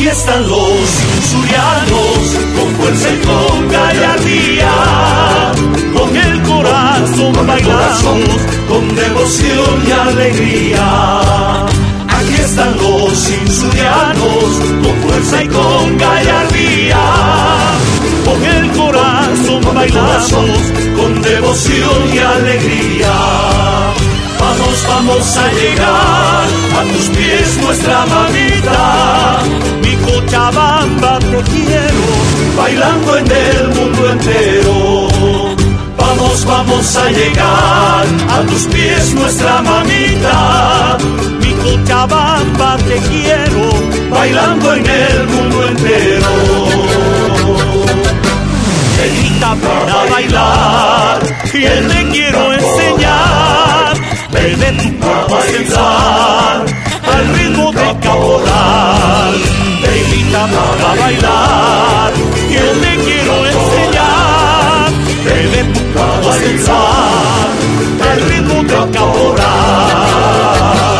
Aquí están los insurianos, con fuerza y con gallardía, con el corazón bailamos, con devoción y alegría. Aquí están los insurianos, con fuerza y con gallardía, con el corazón bailamos, con devoción y alegría. Vamos, vamos a llegar a tus pies, nuestra mamita. Mi Cochabamba te quiero, bailando en el mundo entero. Vamos, vamos a llegar a tus pies, nuestra mamita. Mi Cochabamba te quiero, bailando en el mundo entero. Evita para bailar, que te quiero enseñar. Bebe tu cuerpo sensual al ritmo de caporal. Te invita para bailar, que te quiero enseñar. Bebe tu cuerpo sensual al ritmo de caporal.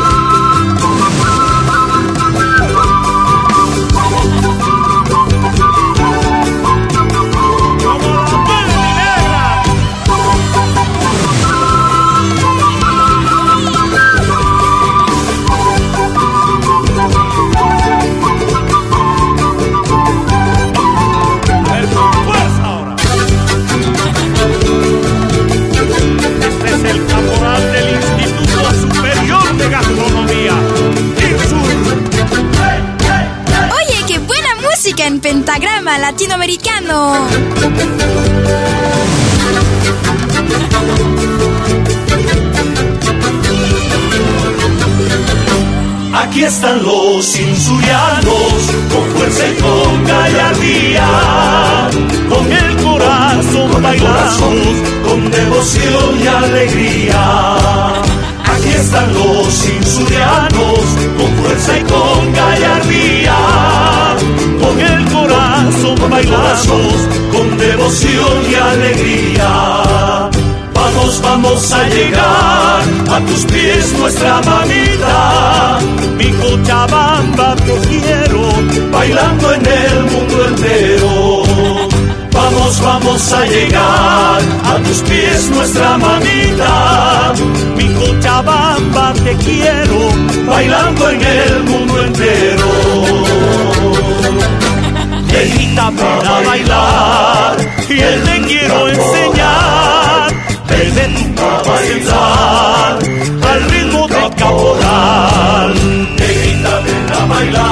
Latinoamericano. Aquí están los insurianos, con fuerza y con gallardía, con el corazón bailamos, con devoción y alegría. Aquí están los insurianos, con fuerza y con gallardía, con el corazón bailamos, con devoción y alegría. Vamos, vamos a llegar a tus pies nuestra mamita, mi Cochabamba te quiero, bailando en el mundo entero. Vamos, vamos a llegar a tus pies nuestra mamita, mi Cochabamba te quiero, bailando en el mundo entero. Negrita, ven a bailar, y él te quiero enseñar, ven tu cuerpo sensual, al ritmo de caporal. Negrita, ven a bailar,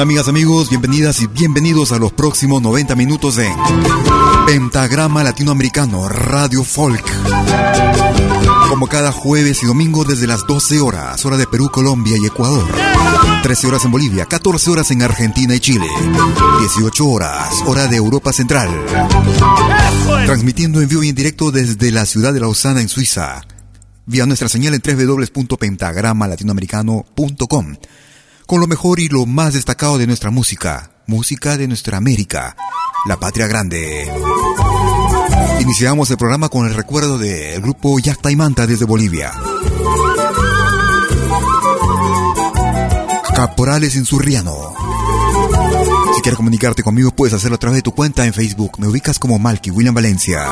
amigas, amigos? Bienvenidas y bienvenidos a los próximos 90 minutos de Pentagrama Latinoamericano Radio Folk. Como cada jueves y domingo desde las 12 horas, hora de Perú, Colombia y Ecuador. 13 horas en Bolivia, 14 horas en Argentina y Chile. 18 horas, hora de Europa Central. Transmitiendo en vivo y en directo desde la ciudad de Lausana en Suiza. Vía nuestra señal en www.pentagramalatinoamericano.com con lo mejor y lo más destacado de nuestra música, música de nuestra América, la patria grande. Iniciamos el programa con el recuerdo del grupo Yacta y Manta desde Bolivia. Caporales Insurriano. Si quieres comunicarte conmigo, puedes hacerlo a través de tu cuenta en Facebook. Me ubicas como Malky William Valencia.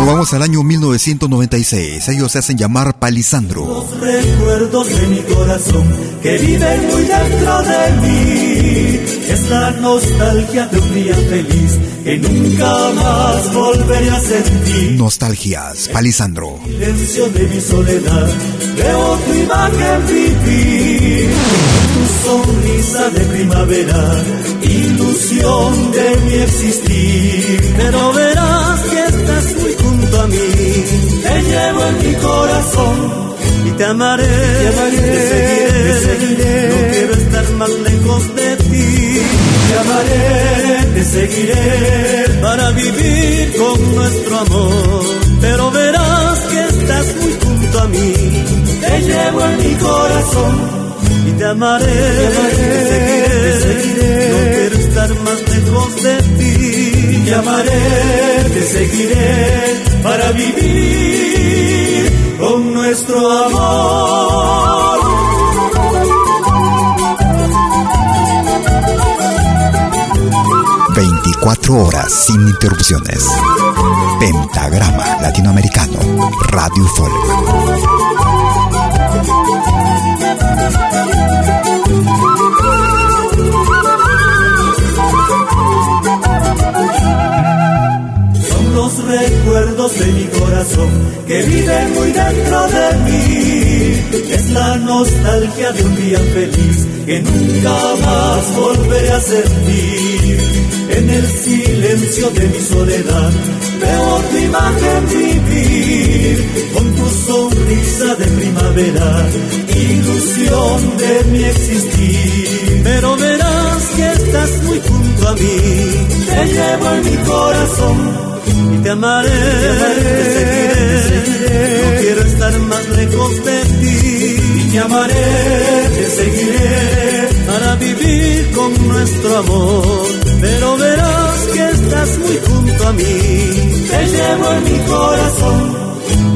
Nos vamos al año 1996. Ellos se hacen llamar Palisandro. Los recuerdos de mi corazón que viven muy dentro de mí. Es la nostalgia de un día feliz que nunca más volveré a sentir. Nostalgias, Palisandro. Silencio de mi soledad, veo tu imagen vivir. Tu sonrisa de primavera, ilusión de mi existir. Pero verás que estás muy junto a mí. Te llevo en mi corazón y te amaré. Te amaré, te seguiré, te seguiré. No quiero estar más lejos de ti. Te amaré, te seguiré para vivir con nuestro amor. Pero verás que estás muy junto a mí. Te llevo en mi corazón y te amaré, te, amaré, te seguiré, te seguiré. No quiero estar más lejos de ti. Te amaré, te seguiré para vivir con nuestro amor. 24 horas sin interrupciones. Pentagrama Latinoamericano Radio Folk. Recuerdos de mi corazón que viven muy dentro de mí. Es la nostalgia de un día feliz que nunca más volveré a sentir. En el silencio de mi soledad veo tu imagen vivir con tu sonrisa de primavera, ilusión de mi existir. Pero verás que estás muy junto a mí, te llevo en mi corazón y te amaré, te seguiré. No quiero estar más lejos de ti. Y te amaré, te seguiré para vivir con nuestro amor. Pero verás que estás muy junto a mí. Te llevo en mi corazón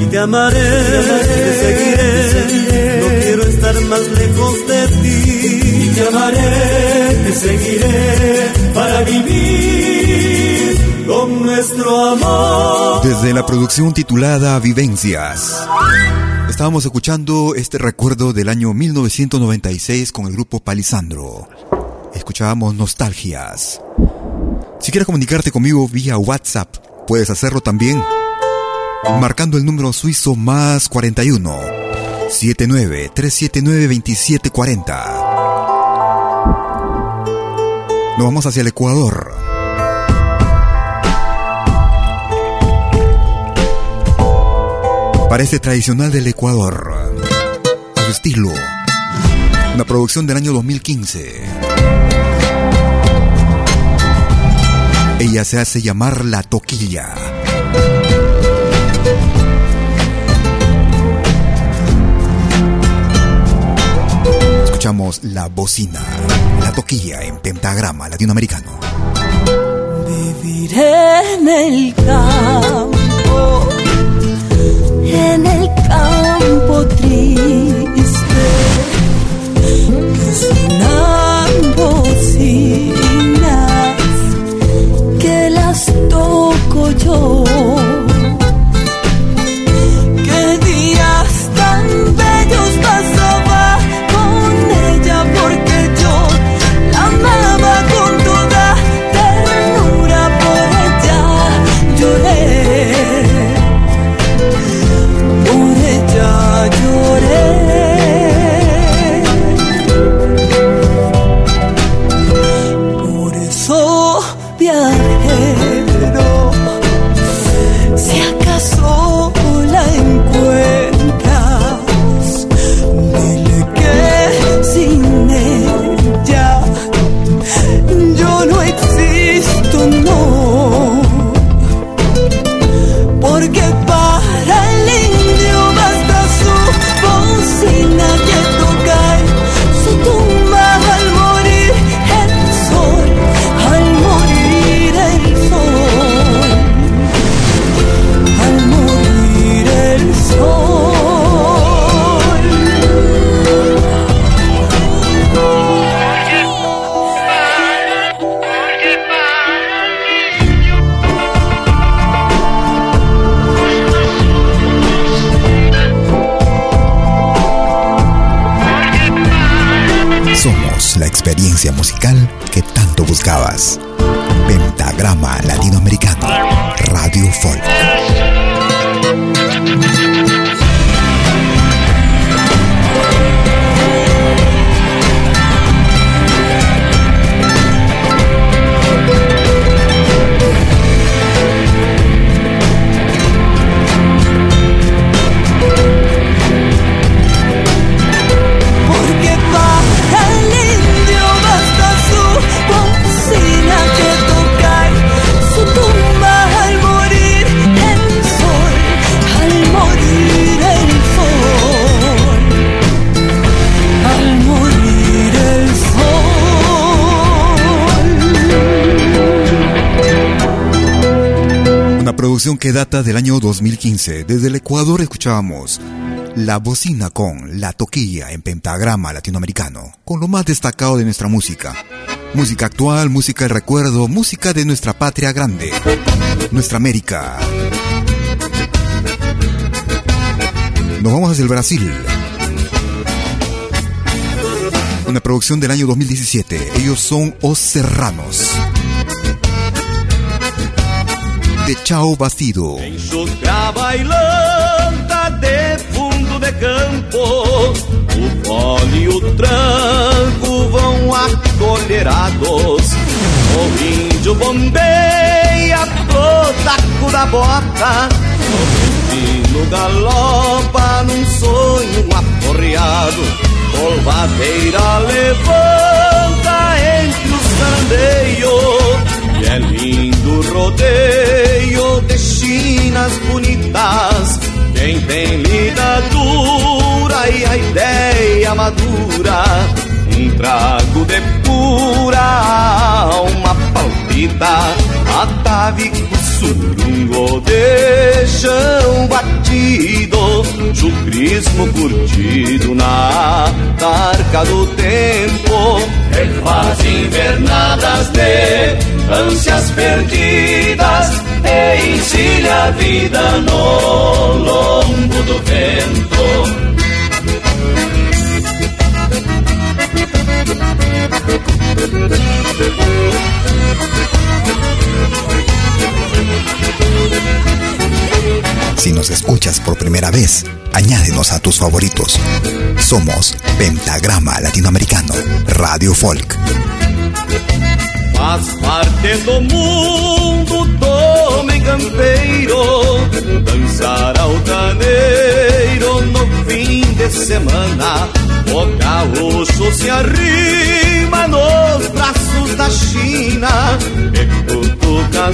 y te amaré, te seguiré, te seguiré. No quiero estar más lejos de ti. Y te amaré, te seguiré para vivir con nuestro amor. Desde la producción titulada Vivencias. Estábamos escuchando este recuerdo del año 1996 con el grupo Palisandro. Escuchábamos Nostalgias. Si quieres comunicarte conmigo vía WhatsApp, puedes hacerlo también marcando el número suizo más 41 79 379 2740. Nos vamos hacia el Ecuador. Parece tradicional del Ecuador. A su estilo. Una producción del año 2015. Ella se hace llamar La Toquilla. Escuchamos La Bocina, La Toquilla en pentagrama latinoamericano. Viviré en el campo, en el campo triste, sonando bocinas que las toco yo. Que data del año 2015. Desde el Ecuador escuchábamos La Bocina con La Toquilla en pentagrama latinoamericano, con lo más destacado de nuestra música. Música actual, música del recuerdo, música de nuestra patria grande, nuestra América. Nos vamos hacia el Brasil. Una producción del año 2017. Ellos son Os Serranos. De Chao Bastido. Enxugar bailanta de fundo de campo, o fole e o tranco vão acolherados. O índio bombeia pro taco da bota, o destino galopa num sonho aporreado. Polvadeira levanta entre os candeios é lindo rodeio de chinas bonitas. Quem tem lida dura e a ideia madura, um trago de pura alma palpita. Atavico surungo de chão batido, chucrismo curtido na tarca do tempo. Refaz invernadas de ânsias perdidas e ensilha a vida no lombo do vento. Escuchas por primera vez, añádenos a tus favoritos. Somos Pentagrama Latinoamericano, Radio Folk. Faz parte do mundo mundo tome campeiro Dançar no fim de semana O gaúcho se arrima nos braços da China E cutuca a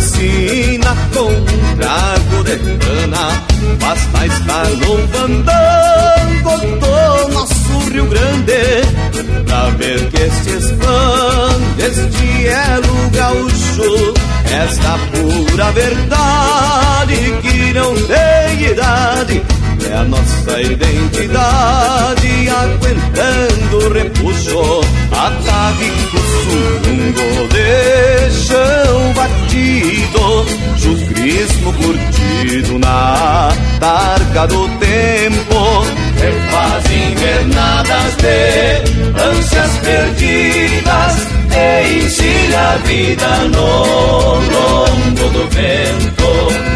com um trago de cana Basta estar fandango do nosso Rio Grande Pra ver que estes fãs deste elo gaúcho. Esta pura verdade que não tem idade é a nossa identidade aguentando o repuxo Atavico surungo de chão batido. Chucrismo curtido na targa do tempo. Refaz invernadas de ânsias perdidas. E ensina a vida no longo do vento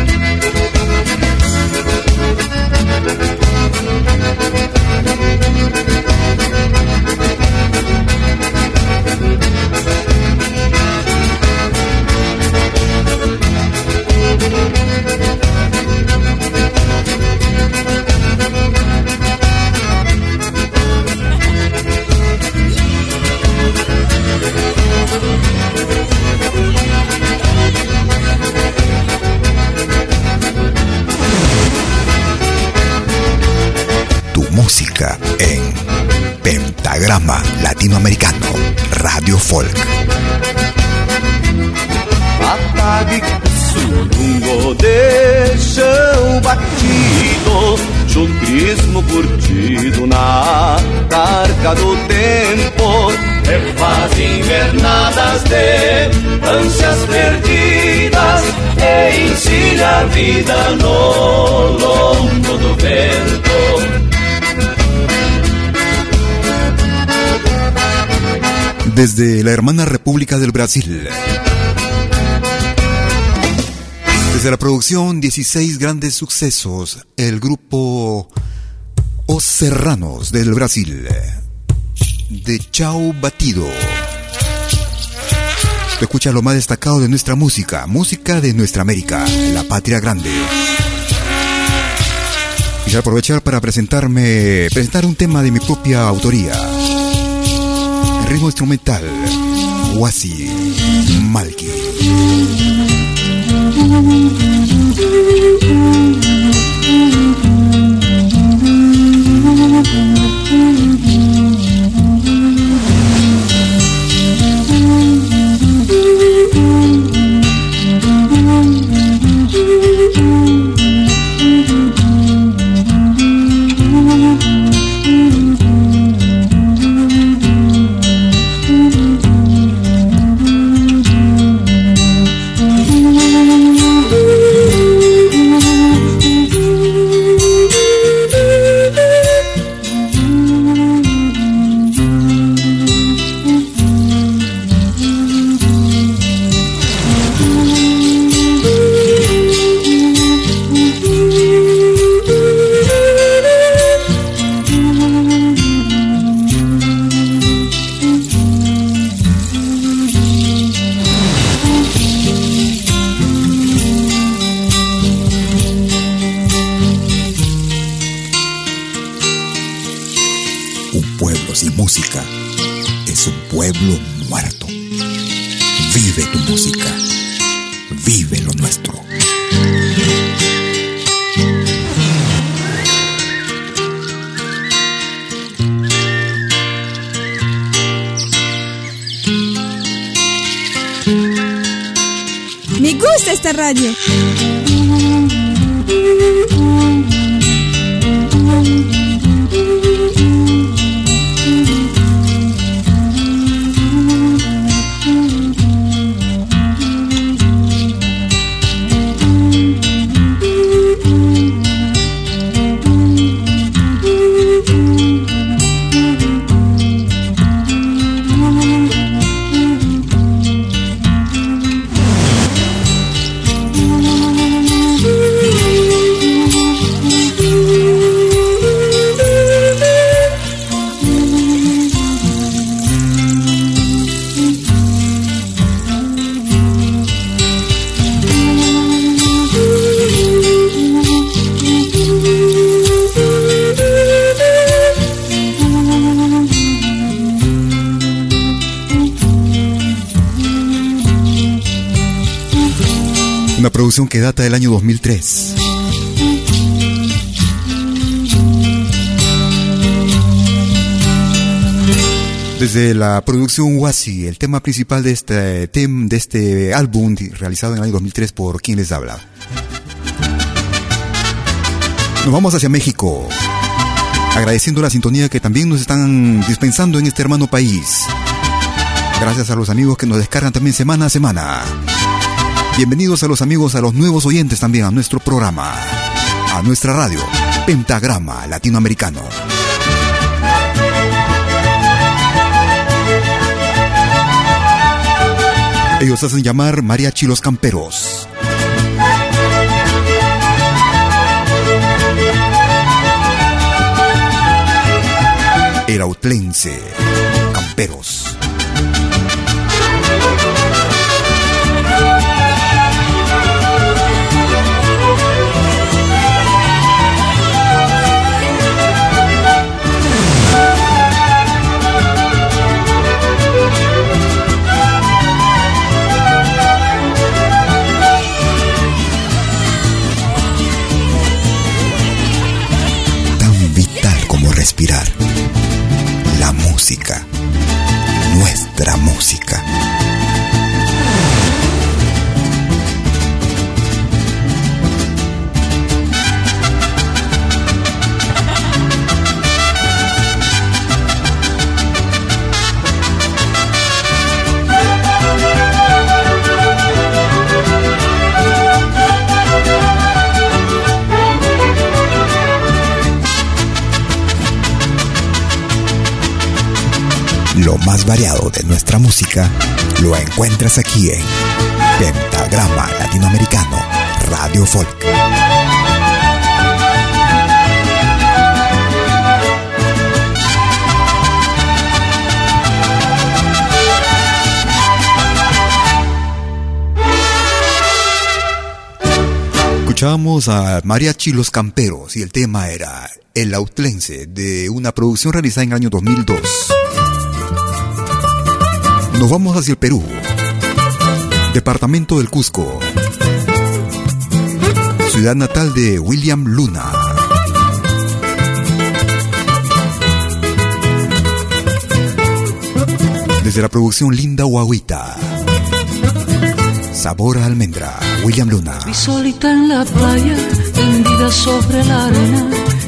thank you música en Pentagrama Latinoamericano Radio Folk. surungo de chão batido, chucrismo curtido na carga do tempo. Refaz invernadas de ânsias perdidas e ensina a vida no longo do vento. Desde la hermana República del Brasil. Desde la producción 16 grandes sucesos, el grupo Os Serranos del Brasil, de Chao Batido. Escucha lo más destacado de nuestra música, música de nuestra América, la patria grande. Y aprovechar para presentarme, presentar un tema de mi propia autoría ritmo instrumental, Wasi Malki. Del año 2003. Desde la producción Wasi, el tema principal de este, de este álbum realizado en el año 2003 por quien les habla. Nos vamos hacia México, agradeciendo la sintonía que también nos están dispensando en este hermano país. Gracias a los amigos que nos descargan también semana a semana. Bienvenidos a los amigos, a los nuevos oyentes también a nuestro programa, a nuestra radio, Pentagrama Latinoamericano. Ellos hacen llamar Mariachi Los Camperos. El Autlense, Camperos. Respirar. La música, nuestra Lo más variado de nuestra música lo encuentras aquí en Pentagrama Latinoamericano Radio Folk. Escuchábamos a Mariachi Los Camperos y el tema era El Autlense de una producción realizada en el año 2002. Nos vamos hacia el Perú. Departamento del Cusco. Ciudad natal de William Luna. Desde la producción Linda Guaguita. Sabor a almendra, William Luna.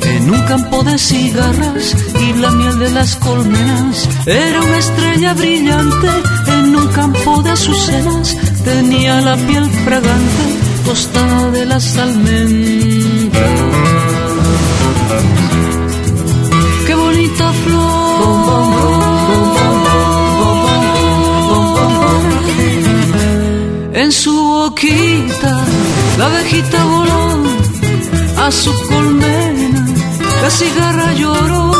En un campo de cigarras y la miel de las colmenas. Era una estrella brillante en un campo de azucenas. Tenía la piel fragante, tostada de las almendras. ¡Qué bonita flor! En su boquita la abejita voló a su colmena la cigarra lloró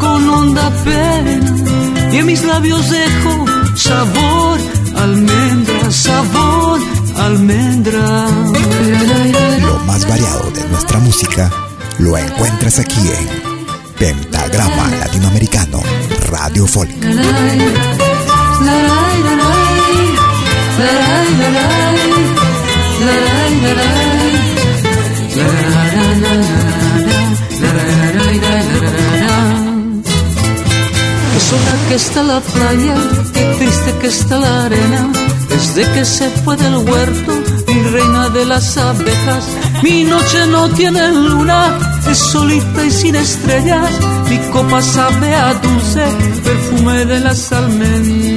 con honda pena y en mis labios dejó sabor almendra, sabor almendra. Lo más variado de nuestra música lo encuentras aquí en Pentagrama Latinoamericano Radio Folk. Sola que está la playa, qué triste que está la arena. Desde que se fue del huerto, mi reina de las abejas, mi noche no tiene luna, es solita y sin estrellas. Mi copa sabe a dulce, perfume de las almendras.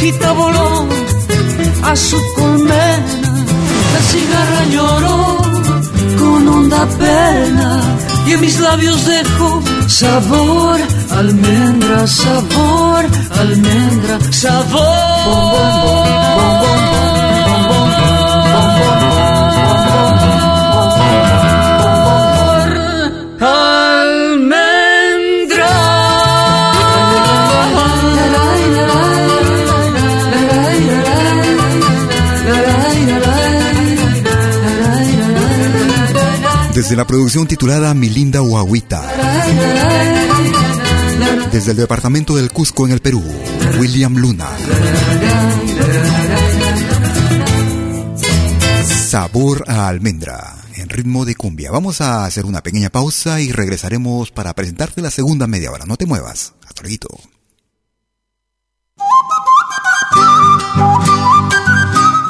La ovejita voló a su colmena, la cigarra lloró con honda pena y en mis labios dejó sabor, almendra, sabor, almendra, sabor. Desde la producción titulada Mi linda Huahuita. Desde el departamento del Cusco en el Perú, William Luna. Sabor a almendra en ritmo de cumbia. Vamos a hacer una pequeña pausa y regresaremos para presentarte la segunda media hora. No te muevas. Hasta luego.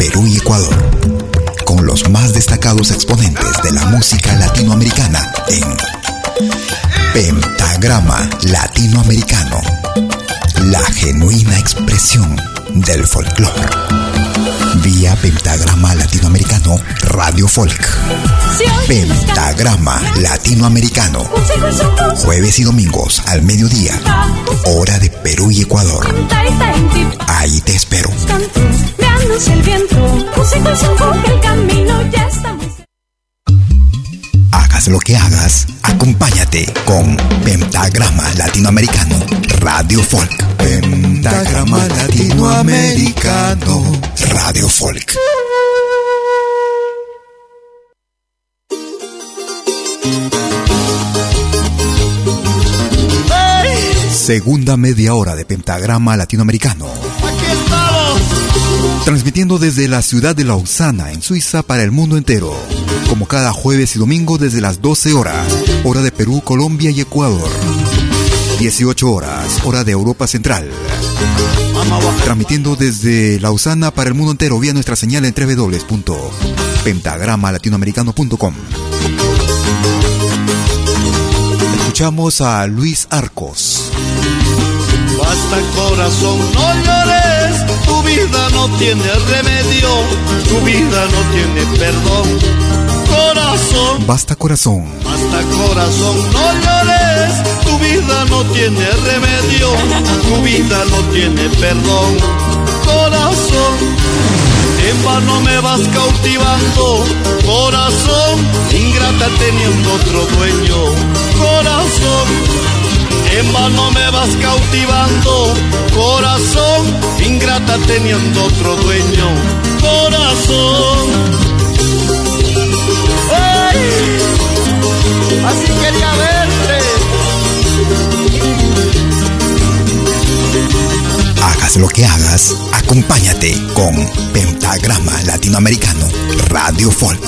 Perú y Ecuador, con los más destacados exponentes de la música latinoamericana en Pentagrama Latinoamericano, la genuina expresión del folclore. vía Pentagrama Latinoamericano Radio Folk. Pentagrama Latinoamericano. Jueves y domingos al mediodía. Hora de Perú y Ecuador. Ahí te espero. El viento, el camino ya está Hagas lo que hagas, acompáñate con Pentagrama Latinoamericano Radio Folk. Pentagrama Latinoamericano Radio Folk. Segunda media hora de Pentagrama Latinoamericano. Transmitiendo desde la ciudad de Lausana, en Suiza, para el mundo entero. Como cada jueves y domingo desde las 12 horas, hora de Perú, Colombia y Ecuador. 18 horas, hora de Europa Central. Transmitiendo desde Lausana para el mundo entero vía nuestra señal en www.pentagramalatinoamericano.com. Escuchamos a Luis Arcos. Basta corazón, no llores, vida no tiene remedio, tu vida no tiene perdón. Corazón, Basta corazón, basta corazón, no llores, tu vida no tiene remedio, tu vida no tiene perdón. Corazón, en vano me vas cautivando, corazón, ingrata teniendo otro dueño, corazón, en vano me vas cautivando, corazón, ingrata teniendo otro dueño, corazón. ¡Ay! Así quería verte. hagas lo que hagas, acompáñate con Pentagrama Latinoamericano Radio Folk.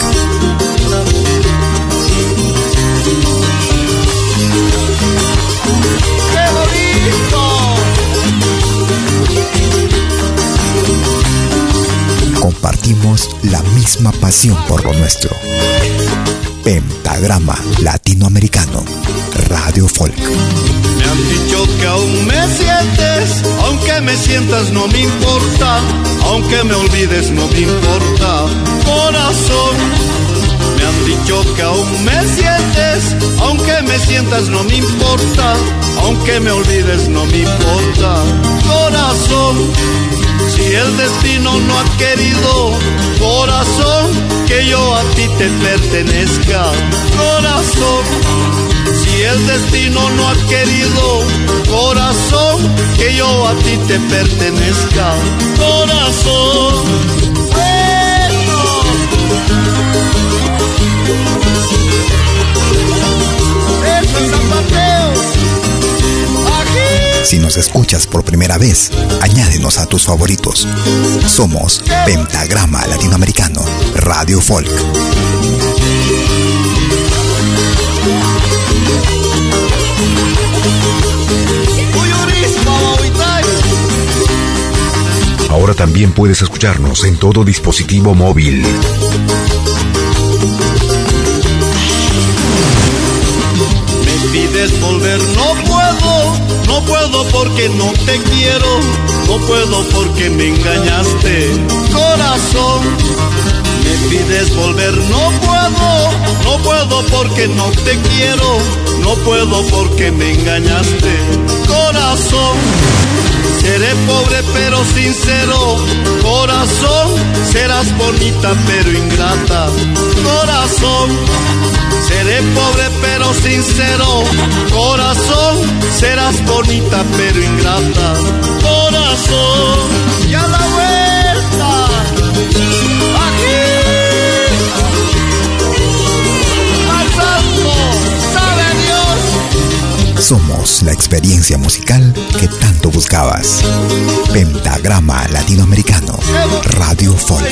Compartimos la misma pasión por lo nuestro. Pentagrama Latinoamericano Radio Folk. Me han dicho que aún me sientes, aunque me sientas no me importa, aunque me olvides no me importa, corazón. Me han dicho que aún me sientes, aunque me sientas no me importa, aunque me olvides no me importa, corazón. Si el destino no ha querido, corazón, que yo a ti te pertenezca, corazón. Si el destino no ha querido, corazón, que yo a ti te pertenezca, corazón. Eso Si nos escuchas por primera vez, añádenos a tus favoritos. Somos Pentagrama Latinoamericano Radio Folk. Ahora también puedes escucharnos en todo dispositivo móvil. Pides volver, no puedo, no puedo porque no te quiero, no puedo porque me engañaste, corazón. Me pides volver, no puedo, no puedo porque no te quiero, no puedo porque me engañaste, corazón. Seré pobre pero sincero, corazón, serás bonita pero ingrata, corazón. Seré pobre pero sincero, corazón, serás bonita pero ingrata, corazón. Y la Somos la experiencia musical que tanto buscabas. Pentagrama Latinoamericano Radio Folk.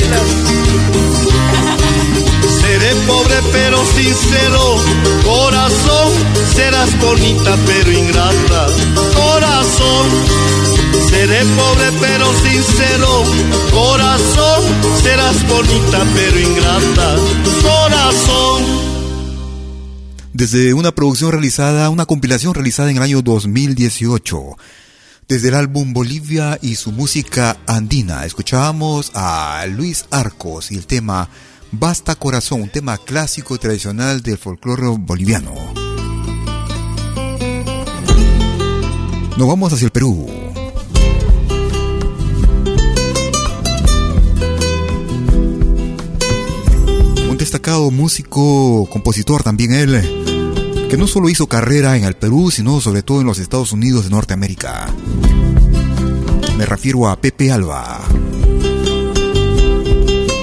Seré pobre pero sincero, corazón, serás bonita pero ingrata, corazón. Seré pobre pero sincero, corazón, serás bonita pero ingrata, corazón. Desde una producción realizada, una compilación realizada en el año 2018, Desde el álbum Bolivia y su música andina, escuchábamos a Luis Arcos y el tema Basta Corazón, un tema clásico y tradicional del folclore boliviano. Nos vamos hacia el Perú. Un destacado músico, compositor también él, que no solo hizo carrera en el Perú, sino sobre todo en los Estados Unidos de Norteamérica. Me refiero a Pepe Alba.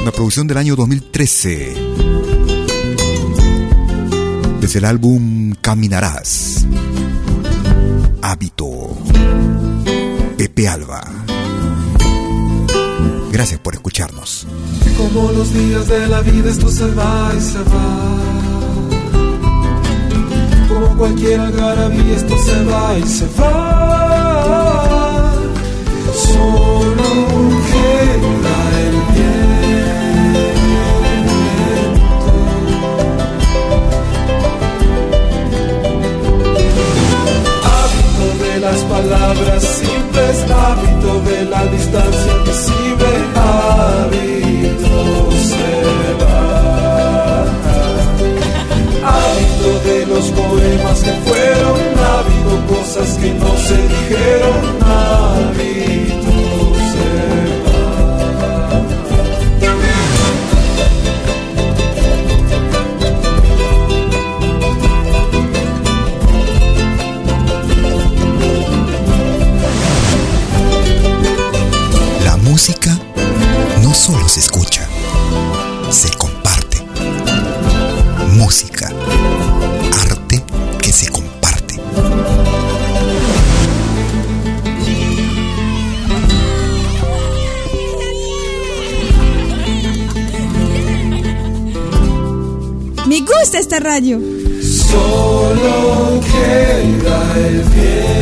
Una producción del año 2013. Desde el álbum Caminarás. Hábito. Pepe Alba. Gracias por escucharnos. Como los días de la vida esto se va y se va. Cualquier algarabía esto se va y se va. Solo queda el viento. Hábito de las palabras simples, hábito de la distancia invisible, hábito los poemas que fueron, hábito cosas que no se dijeron, hábito música no solo se escucha, se comparte. Música, gusta esta radio. Solo queda el viento.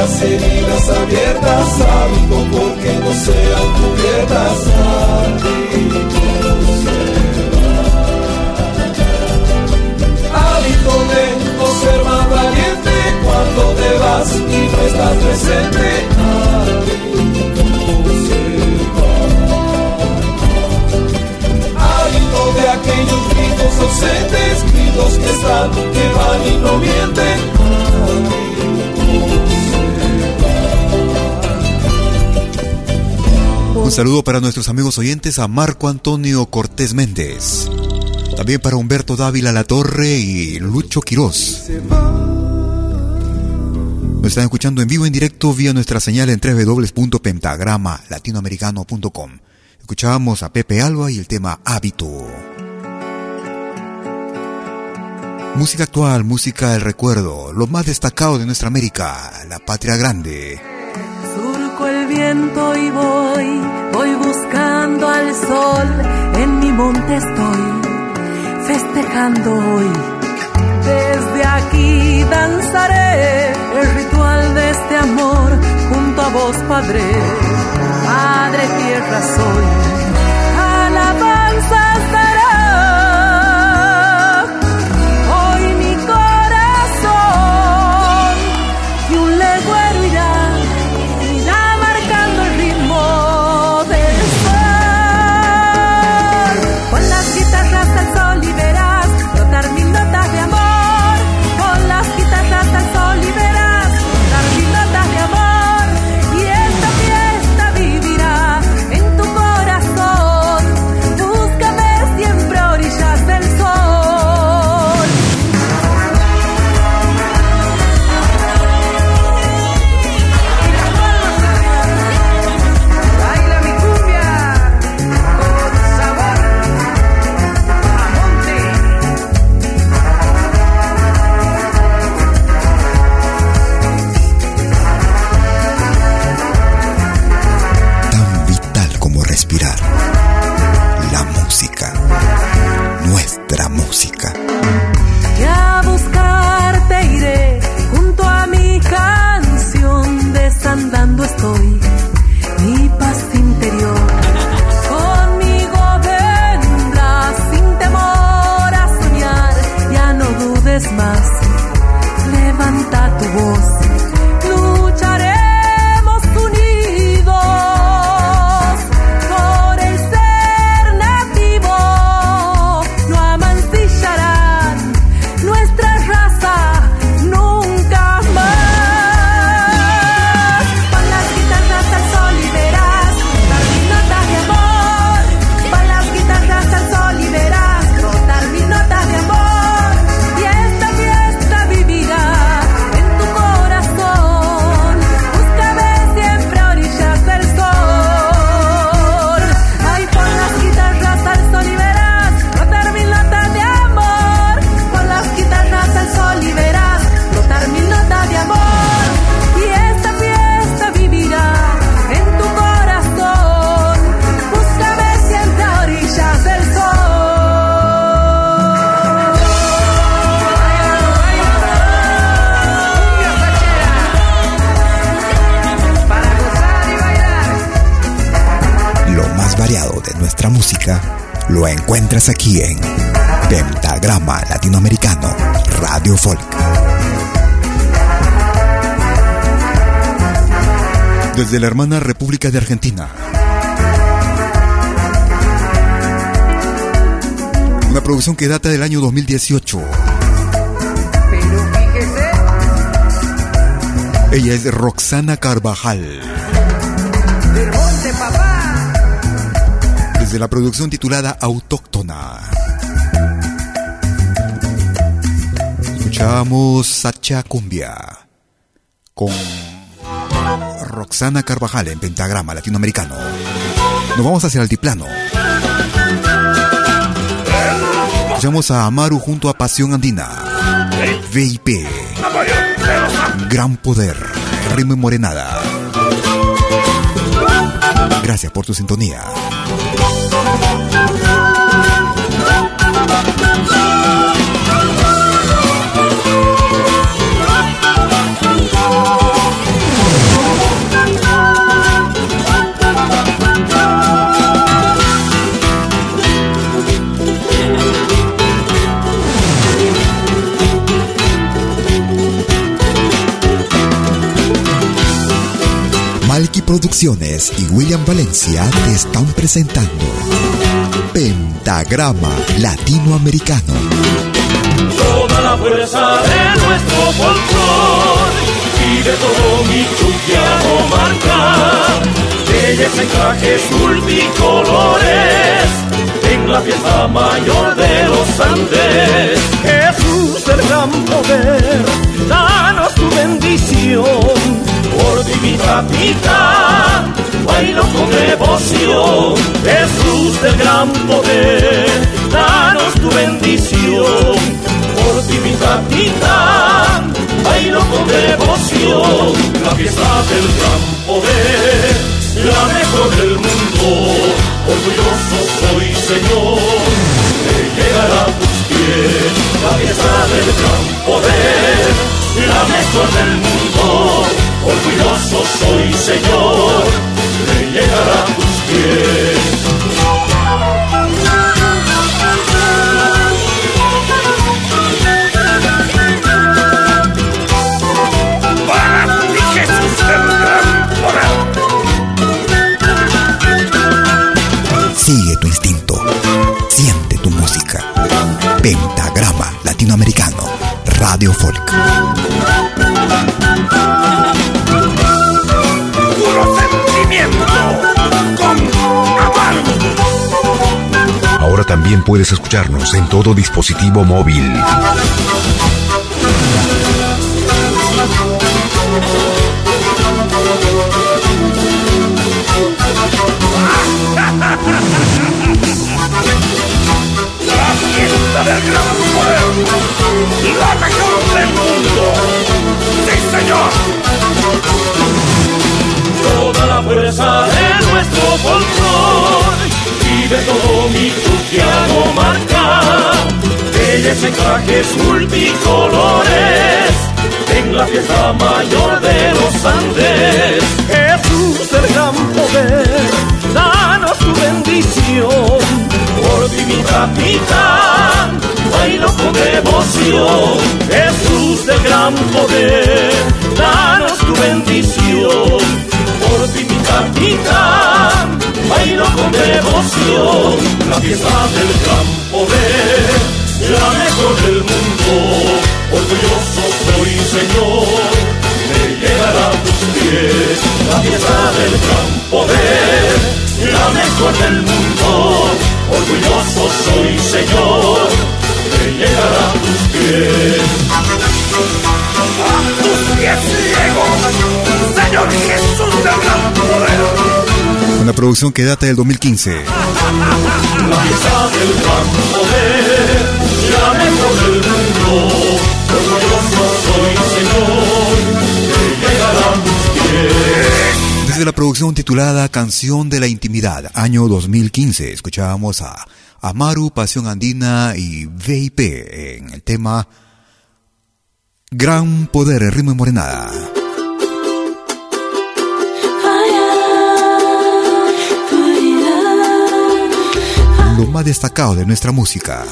Las heridas abiertas, hábito porque no sean cubiertas. Hábito de no ser más valiente cuando te vas y no estás presente, hábito saludo para nuestros amigos oyentes a Marco Antonio Cortés Méndez. También para Humberto Dávila La Torre y Lucho Quirós. Nos están escuchando en vivo en directo vía nuestra señal en www.pentagrama-latinoamericano.com. Escuchábamos a Pepe Alba y el tema Hábito. Música actual, música del recuerdo, lo más destacado de nuestra América, la patria grande. Viento y voy, voy buscando al sol, en mi monte estoy, festejando hoy. Desde aquí danzaré el ritual de este amor, junto a vos, Padre, Padre tierra soy. Encuentras aquí en Pentagrama Latinoamericano Radio Folk. Desde la hermana República de Argentina. Una producción que data del año 2018. Pero fíjese. Ella es Roxana Carvajal. Del monte, papá. Desde la producción titulada Autóctona. Escuchamos Sacha Cumbia con Roxana Carvajal en pentagrama latinoamericano. Nos vamos hacia el altiplano. Escuchamos a Amaru junto a Pasión Andina. VIP. Gran poder. Ritmo y morenada. Gracias por tu sintonía. Y William Valencia te están presentando Pentagrama Latinoamericano. Toda la fuerza de nuestro folclor y de todo mi chuquiano marca. Bellas encajes multicolores en la fiesta mayor de los Andes. Jesús del gran poder, danos tu bendición divinidad, bailo con devoción, Jesús del gran poder, danos tu bendición, por divinidad, bailo con devoción, la fiesta del gran poder, la mejor del mundo, orgulloso soy Señor, puedes escucharnos en todo dispositivo móvil. La del gran poder, la mejor del mundo. Sí, señor. Toda la fuerza de nuestro folclor y de todo mi truquiano marca. Bellas encajes multicolores en la fiesta mayor de los Andes. Jesús del gran poder, danos tu bendición. Por mi capitán, bailo con devoción. Jesús del gran poder, danos tu bendición. Por mi capitán, bailo con devoción. La fiesta del gran poder, la mejor del mundo. Orgulloso soy, Señor, de llegar a tus pies. La fiesta del gran poder, la mejor del mundo. Orgulloso soy, Señor, de llegar a tus pies. A tus pies ciegos, Señor Jesús del gran poder. Una producción que data del 2015. La fiesta del gran poder, la mejor del mundo. Orgulloso soy, Señor, de llegar a tus pies. Desde la producción titulada Canción de la Intimidad, año 2015, escuchábamos a Amaru, Pasión Andina y VIP en el tema Gran Poder ritmo y morenada. Lo más destacado de nuestra música.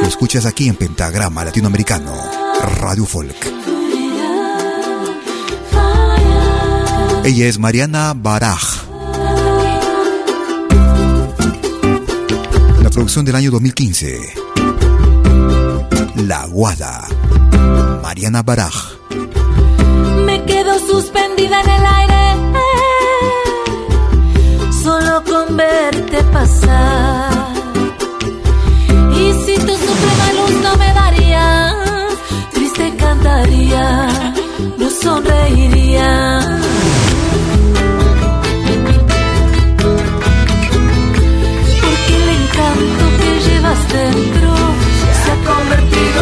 Lo escuchas aquí en Pentagrama Latinoamericano, Radio Folk. Ella es Mariana Baraj. La producción del año 2015. La Guada. Mariana Baraj. Me quedo suspendida en el aire. Verte pasar. Y si tu suprema luz no me daría, triste cantaría, no sonreiría. Porque el encanto que llevas dentro se ha convertido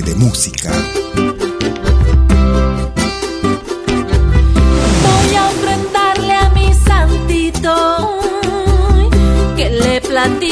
de música. Voy a ofrendarle a mi santito que le platique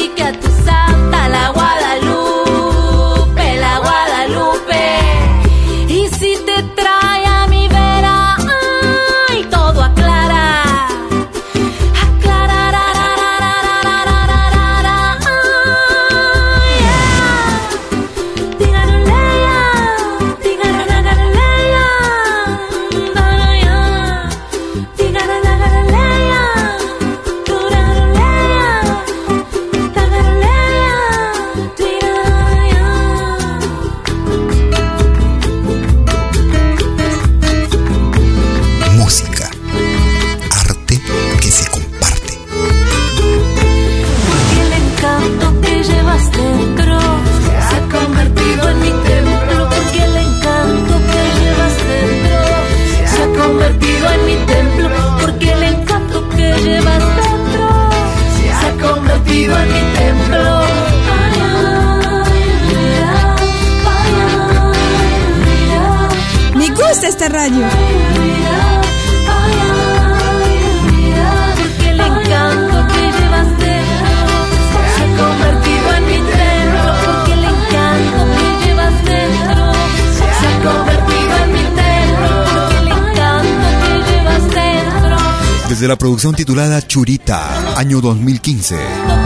la producción titulada Churita, año 2015.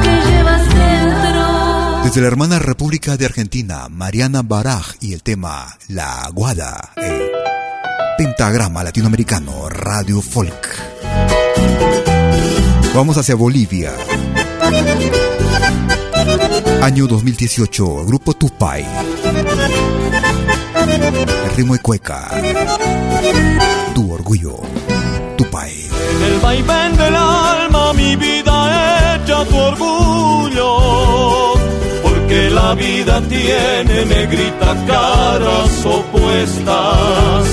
que llevas dentro. Desde la hermana República de Argentina, Mariana Baraj y el tema La Aguada, el pentagrama latinoamericano Radio Folk. Vamos hacia Bolivia. Año 2018, Grupo Tupay. El ritmo cueca. Tu orgullo. En el vaivén del alma mi vida echa tu orgullo, porque la vida tiene negrita caras opuestas.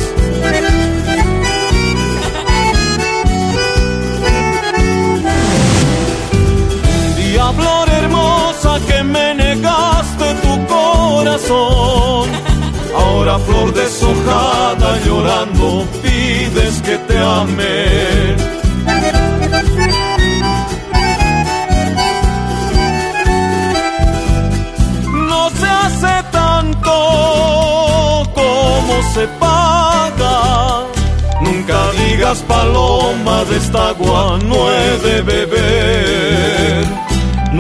Diablo hermosa que me negaste tu corazón. Ahora flor deshojada llorando pides que te ame. No se hace tanto como se paga. Nunca digas paloma de esta agua no he de beber.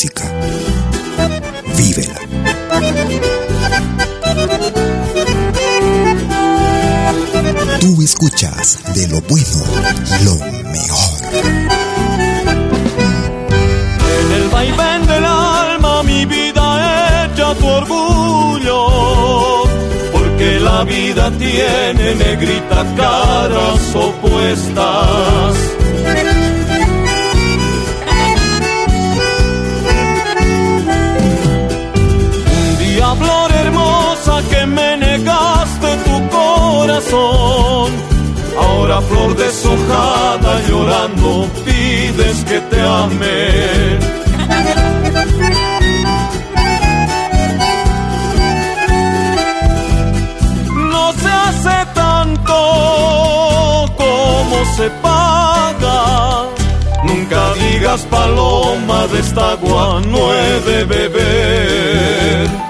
Música. Vívela. Tú escuchas de lo bueno lo mejor. En el vaivén del alma mi vida echa tu orgullo, porque la vida tiene negrita caras opuestas. Ahora flor deshojada llorando pides que te ame. No se hace tanto como se paga. Nunca digas paloma de esta agua no he de beber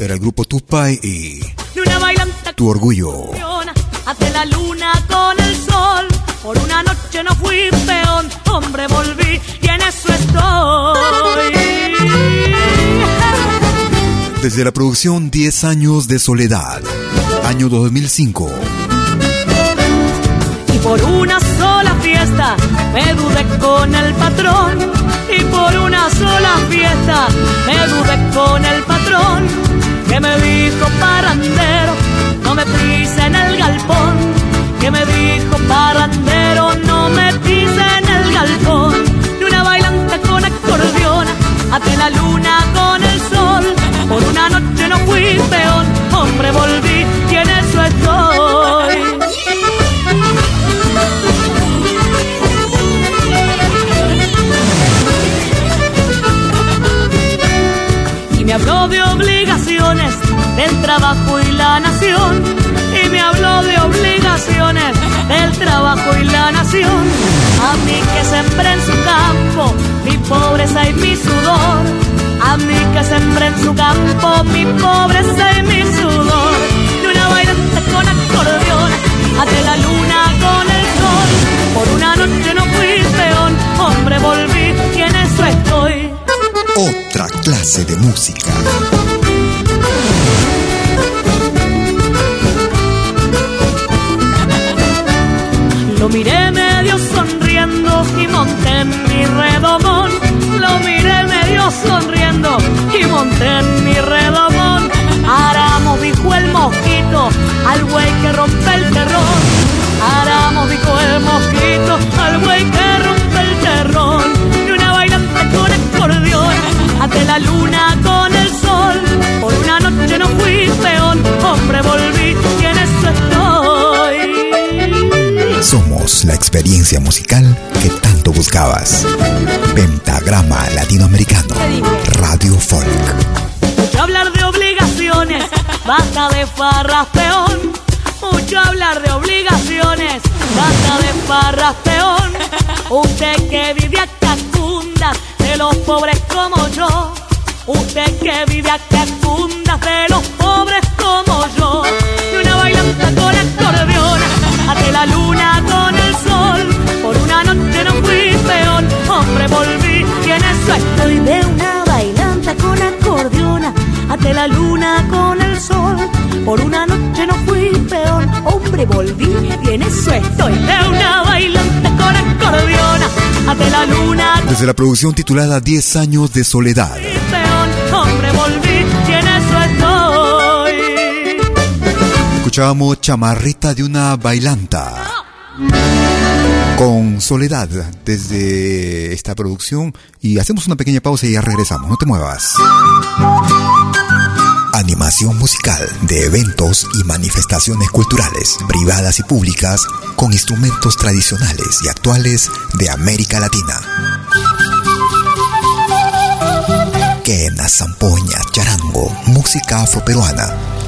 era el grupo Tupai y Tu Orgullo. Hace la luna con el sol, por una noche no fui peón, hombre volví y en eso estoy. Desde la producción 10 años de soledad, año 2005. Y por una sola fiesta me dudé con el patrón. Y por una sola fiesta me dudé con el patrón que me dijo parandero, no me pise en el galpón, que me dijo parandero, no me pise en el galpón, de una bailante con acordeona, ante la luna con el sol, por una noche no fui peón, hombre volví y en eso. Y me habló de del trabajo y la nación. Y me habló de obligaciones del trabajo y la nación. A mí que sembré en su campo mi pobreza y mi sudor. A mí que sembré en su campo mi pobreza y mi sudor. Y una bailante con acordeón, ante la luna con el sol. Por una noche no fui peón, hombre volví y en eso estoy. Otra clase de música. Lo miré medio sonriendo y monté mi redomón. Lo miré medio sonriendo y monté en mi redomón. Aramos dijo el mosquito al güey que rompe el terrón. Aramos dijo el mosquito al güey que rompe el terrón. Y una bailante con acordeón ante la luna Somos la experiencia musical que tanto buscabas. Pentagrama Latinoamericano. Radio Folk. Mucho hablar de obligaciones, basta de farras peón. Mucho hablar de obligaciones, basta de farras peón. Usted que vive a cacundas de los pobres como yo. Usted que vive a cacundas de los pobres como yo. Y una bailanta con acordeón, ante la luna con el sol. Por una noche no fui peón, hombre volví y en eso estoy de una bailanta con acordeona, ante la luna con el sol. Por una noche no fui peón, hombre volví y en eso estoy de una bailanta con acordeona, ante la luna Desde la producción titulada 10 años de soledad. peón, hombre volví Escuchábamos Chamarrita de una bailanta. Con Soledad desde esta producción y hacemos una pequeña pausa y ya regresamos, no te muevas. Animación musical de eventos y manifestaciones culturales, privadas y públicas, con instrumentos tradicionales y actuales de América Latina. Quena, zampoña, charango, música afroperuana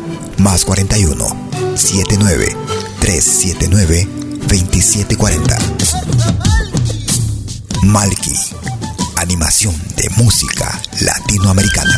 más 41 79 379 2740. Malky, animación de música latinoamericana.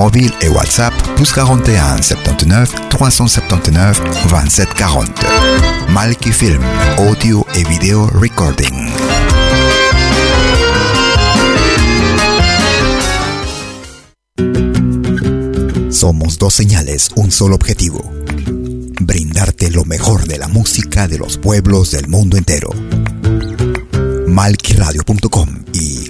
mobile et WhatsApp plus 41 79 379 27 40. Malki Film, audio et vidéo recording. Somos dos señales, un solo objetivo. Brindarte lo mejor de la música de los pueblos del mundo entero. Malquiradio.com y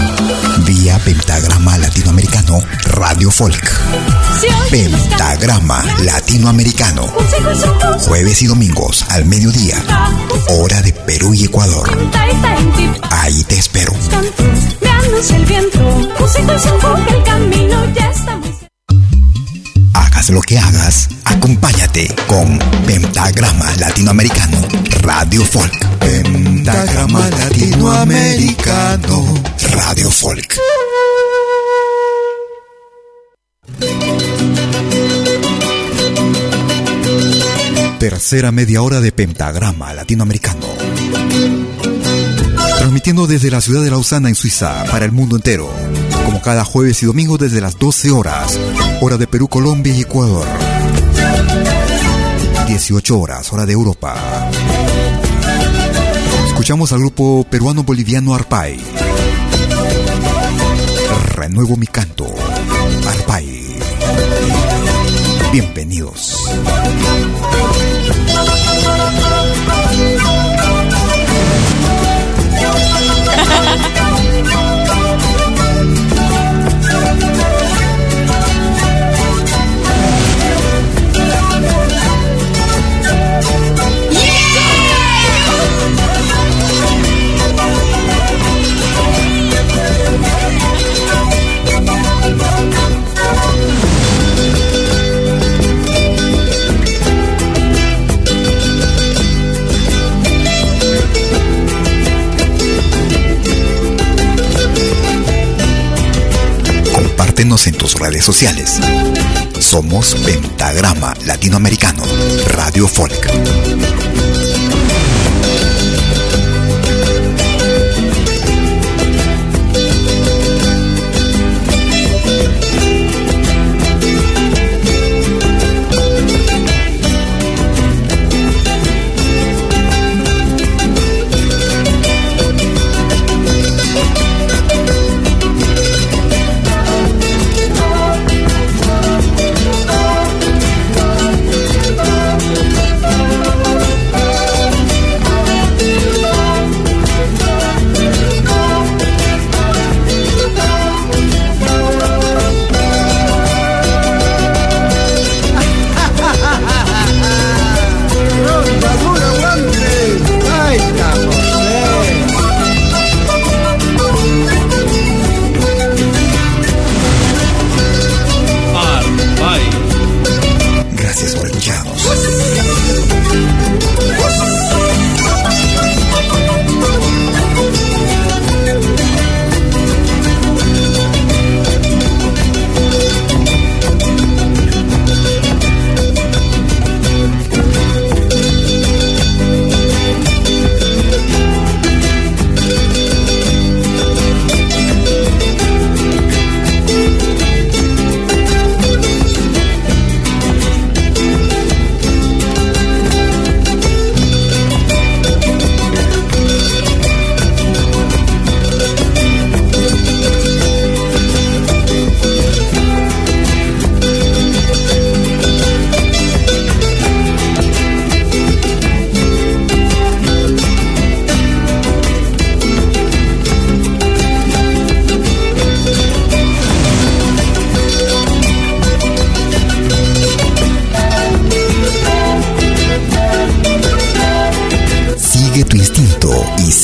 Vía Pentagrama Latinoamericano Radio Folk. Pentagrama Latinoamericano. Jueves y domingos al mediodía. Hora de Perú y Ecuador. Ahí te espero. El camino ya está Lo que hagas, acompáñate con Pentagrama Latinoamericano Radio Folk. Pentagrama Latinoamericano Radio Folk. Tercera media hora de Pentagrama Latinoamericano. Transmitiendo desde la ciudad de Lausana en Suiza para el mundo entero. Como cada jueves y domingo desde las 12 horas. Hora de Perú, Colombia y Ecuador. 18 horas, hora de Europa. Escuchamos al grupo peruano-boliviano Arpay. Renuevo mi canto. Arpay. Bienvenidos. En tus redes sociales. Somos Pentagrama Latinoamericano, Radio Folk.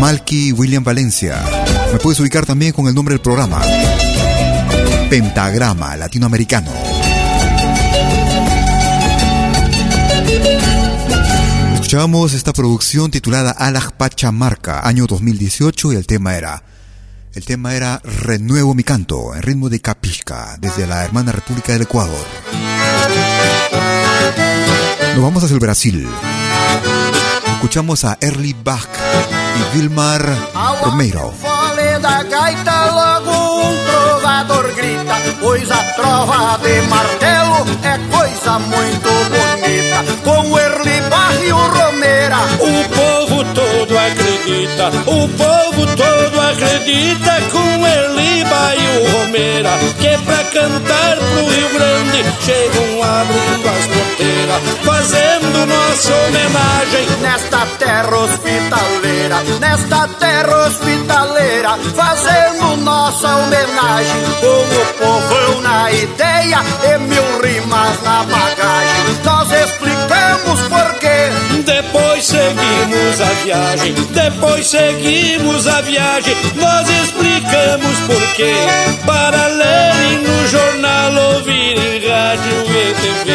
Malky William Valencia. Me puedes ubicar también con el nombre del programa. Pentagrama Latinoamericano. Escuchábamos esta producción titulada Alaj Pachamarca, año 2018, y el tema era. El tema era Renuevo mi canto, en ritmo de Capisca, desde la hermana República del Ecuador. Nos vamos hacia el Brasil. Escuchamos a Early Bach y Vilmar Romero. da gaita logo um trovador grita Pois a trova de martelo é coisa muito bonita Com o Erli e o Romeira O povo todo acredita O povo todo acredita Com Erli e o Romeira Que é pra cantar pro Rio Grande Chegam abrindo as Fazendo nossa homenagem Nesta terra hospitaleira Nesta terra hospitaleira fazendo nossa homenagem. Com o povão na ideia e mil rimas na bagagem. Nós explicamos porquê. Depois seguimos a viagem, depois seguimos a viagem. Nós explicamos porquê. Para lerem no jornal, ouvirem rádio e TV.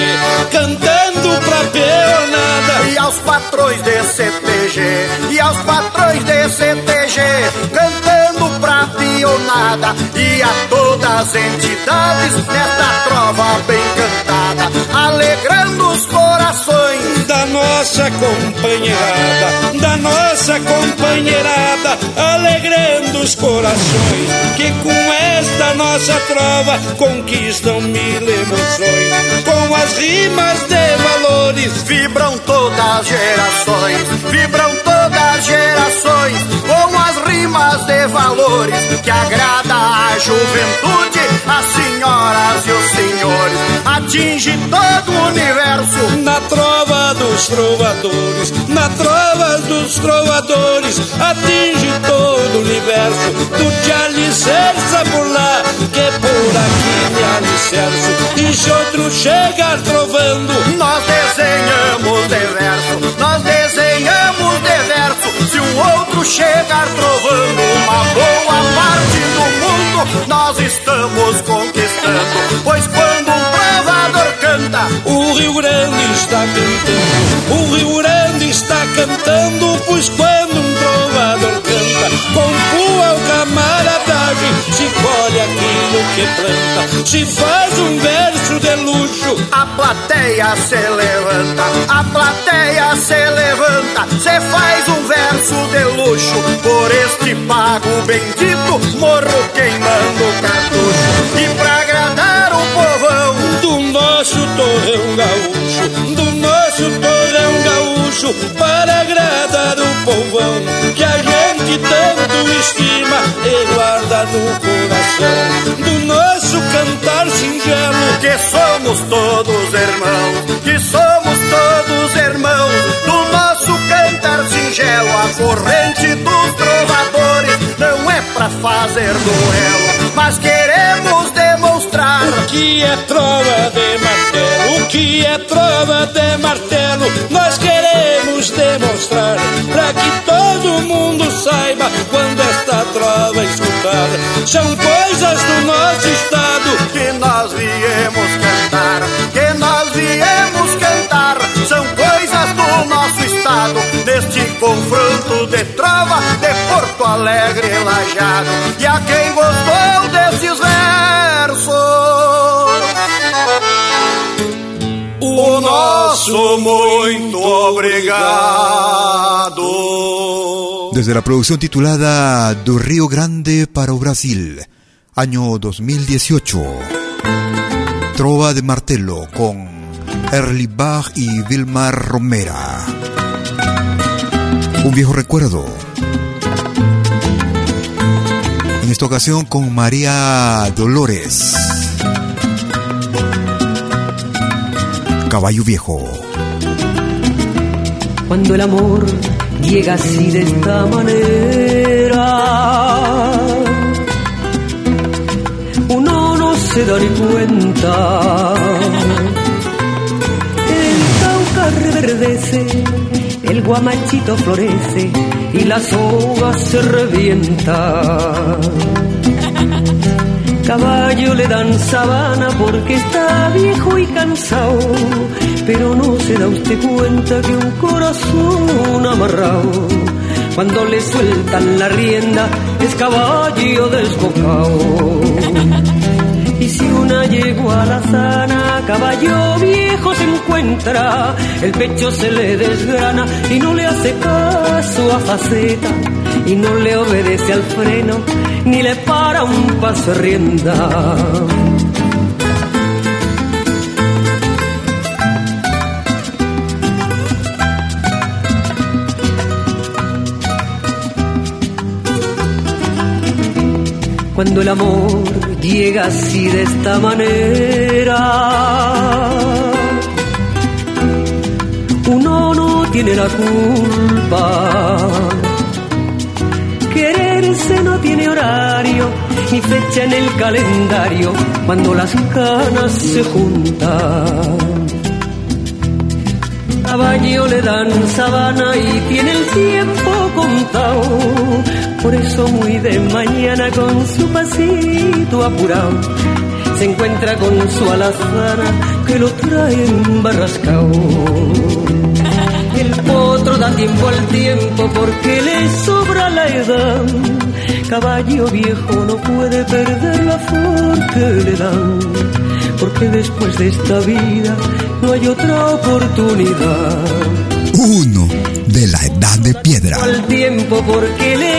Cantando pra peonada. E aos patrões de CTG, e aos patrões de CTG, cantando pra pionada. E a todas as entidades nesta trova bem cantada, alegrando os corações da nossa companheirada, da nossa companheirada, alegrando os corações que com esta nossa trova conquistam mil emoções. Com as rimas de valores vibram todas as gerações, vibram todas as gerações. Com as rimas de valores que agrada a juventude, as senhoras e os senhores, atinge todo o universo na trova dos trovadores, na trova dos trovadores, atinge todo o universo do te alicerça por lá, que por por aqui me alicerço. E se outro chegar trovando, nós desenhamos de verso, outro chegar trovando uma boa parte do mundo, nós estamos conquistando. Pois quando um trovador canta, o Rio Grande está cantando. O Rio Grande está cantando, pois quando com pua o camaradagem, se colhe aquilo que planta, se faz um verso de luxo. A plateia se levanta, a plateia se levanta, se faz um verso de luxo, por este pago bendito, morro queimando cartucho. E pra agradar o povão do nosso torrão gaúcho, do nosso torrão gaúcho, para agradar o povão que a gente tanto estima e guarda no coração, do nosso cantar singelo, que somos todos irmãos, que somos todos irmãos, do nosso cantar singelo, a corrente dos trovadores não é pra fazer duelo, mas queremos demonstrar o que é trova de martelo, o que é trova de martelo, nós queremos demonstrar para que todo mundo saiba quando esta trova escutar. São coisas do nosso estado que nós viemos cantar, que nós viemos cantar. São coisas do nosso estado neste confronto de trova de Porto Alegre e Lajado. E a quem gostou desses versos, o nosso muito obrigado. Desde la producción titulada Do Río Grande para o Brasil, año 2018. Trova de Martelo con Erly Bach y Vilmar Romera. Un viejo recuerdo. En esta ocasión con María Dolores. Caballo Viejo. Cuando el amor llega así de esta manera, uno no se da cuenta. El cauca reverdece, el guamachito florece y la soga se revienta. Caballo le dan sabana porque está viejo y cansado, pero no se da usted cuenta que un corazón amarrado, cuando le sueltan la rienda, es caballo desbocado. Y si una yegua la sana, caballo viejo se encuentra, el pecho se le desgrana y no le hace caso a faceta, y no le obedece al freno, ni le para un paso rienda. Cuando el amor llega así de esta manera, uno no tiene la culpa. Quererse no tiene horario ni fecha en el calendario cuando las canas se juntan. Caballo le dan sabana y tiene el tiempo contado. Por eso muy de mañana con su pasito apurado se encuentra con su alazana que lo trae embarrascado. El potro da tiempo al tiempo porque le sobra la edad. Caballo viejo no puede perder la flor que le dan, porque después de esta vida no hay otra oportunidad. Uno de la edad de piedra. Al tiempo porque le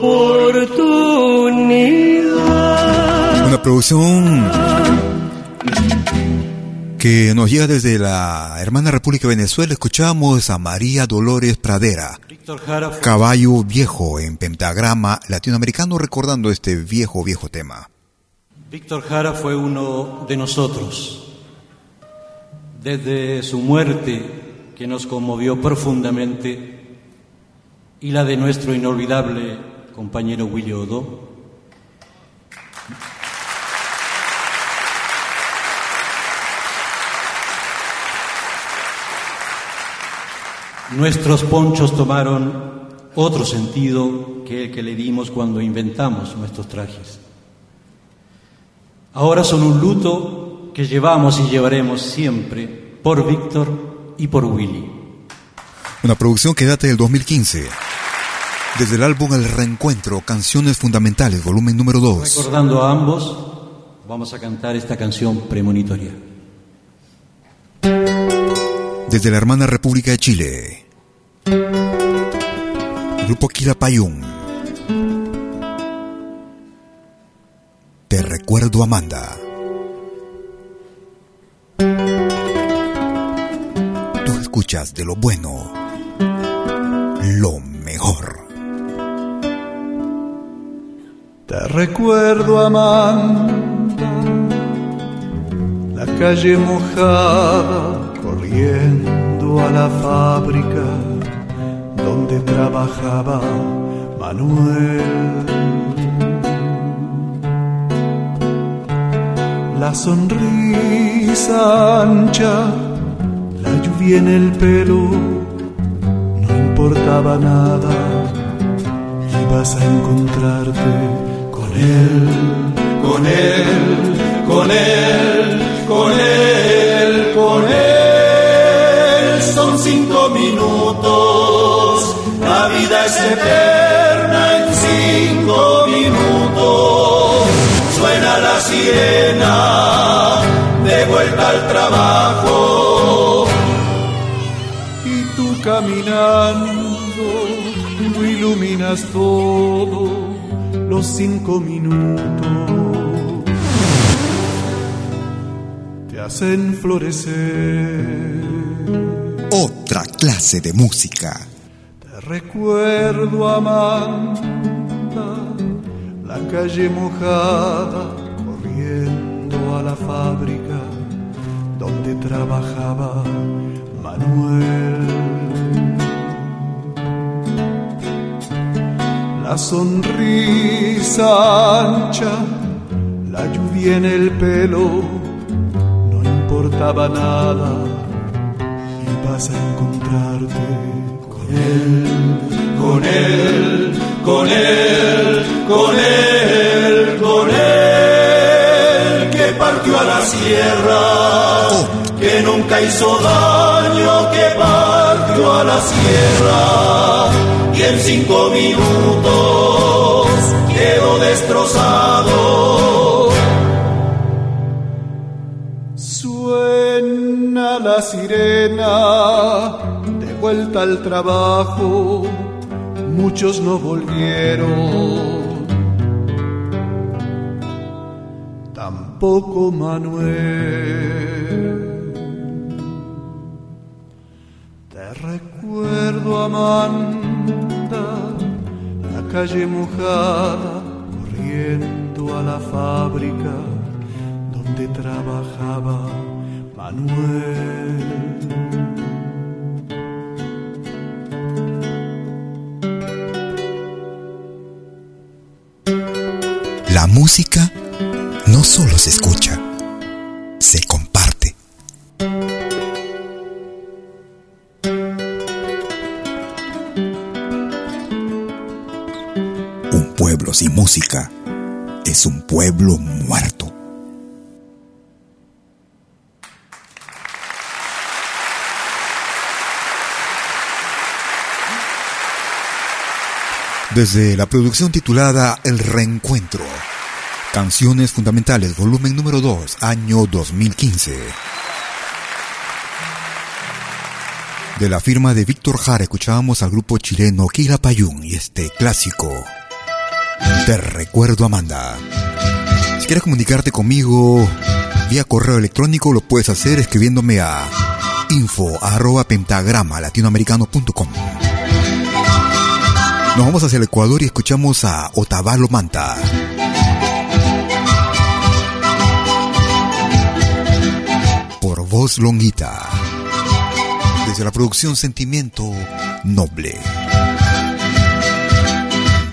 oportunidad. Una producción que nos llega desde la hermana República de Venezuela. Escuchamos a María Dolores Pradera, Caballo Viejo en pentagrama latinoamericano, recordando este viejo, viejo tema. Víctor Jara fue uno de nosotros. Desde su muerte, que nos conmovió profundamente, y la de nuestro inolvidable compañero Willy Nuestros ponchos tomaron otro sentido que el que le dimos cuando inventamos nuestros trajes. Ahora son un luto que llevamos y llevaremos siempre por Víctor y por Willy. Una producción que data del 2015. Desde el álbum El Reencuentro, Canciones Fundamentales, volumen número 2. Recordando a ambos, vamos a cantar esta canción premonitoria desde la hermana República de Chile. Grupo Quilapayún. Te recuerdo, Amanda. Tú escuchas de lo bueno, lo mejor. Te recuerdo, Amanda, la calle mojada corriendo a la fábrica donde trabajaba Manuel. La sonrisa ancha, la lluvia en el pelo, no importaba nada, ibas a encontrarte con él, con él, con él, con él, con él. Son cinco minutos, la vida es eterna en cinco minutos. Suena la sirena, de vuelta al trabajo. Y tú caminando, tú iluminas todo, los cinco minutos. hacen florecer. Otra clase de música. Te recuerdo, Amanda, la calle mojada, corriendo a la fábrica donde trabajaba Manuel. La sonrisa la lluvia en el pelo importaba nada y vas a encontrarte con él, con él, con él, con él, con él, que partió a la sierra, que nunca hizo daño, que partió a la sierra y en cinco minutos quedó destrozado la sirena, de vuelta al trabajo, muchos no volvieron. Tampoco Manuel. Te recuerdo, Amanda, calle mojada, corriendo a la fábrica donde trabajaba Manuel. La música no solo se escucha, se música es un pueblo muerto. desde la producción titulada El Reencuentro. Canciones Fundamentales, volumen número 2, año 2015. De la firma de Víctor Jara escuchábamos al grupo chileno Payún y este clásico. Te recuerdo Amanda. Si quieres comunicarte conmigo, Vía correo electrónico lo puedes hacer escribiéndome a info. Nos vamos hacia el Ecuador y escuchamos a Otavalo Manta. Por voz longuita. Desde la producción Sentimiento Noble.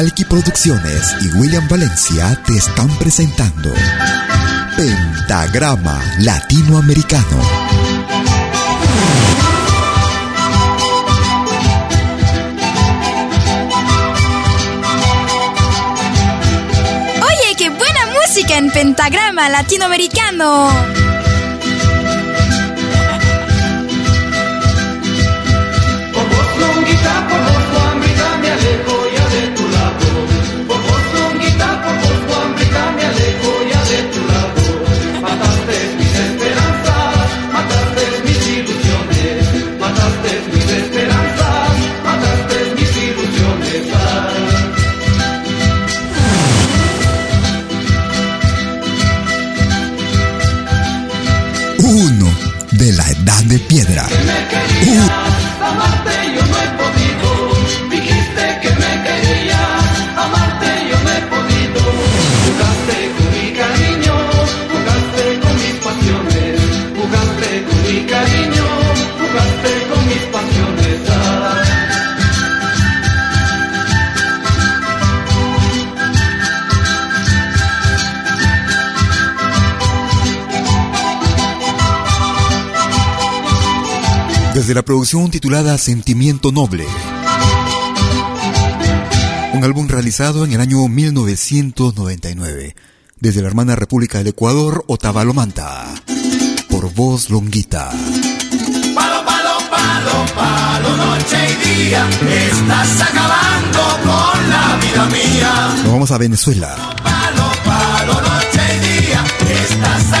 Malky Producciones y William Valencia te están presentando Pentagrama Latinoamericano. Oye, qué buena música en pentagrama latinoamericano. Producción titulada Sentimiento Noble. Un álbum realizado en el año 1999. Desde la hermana República del Ecuador, Otavalo Manta. Por voz longuita. Palo, palo, palo, palo, noche y día. Estás acabando con la vida mía. Nos vamos a Venezuela. Palo, palo, noche y día. Estás acabando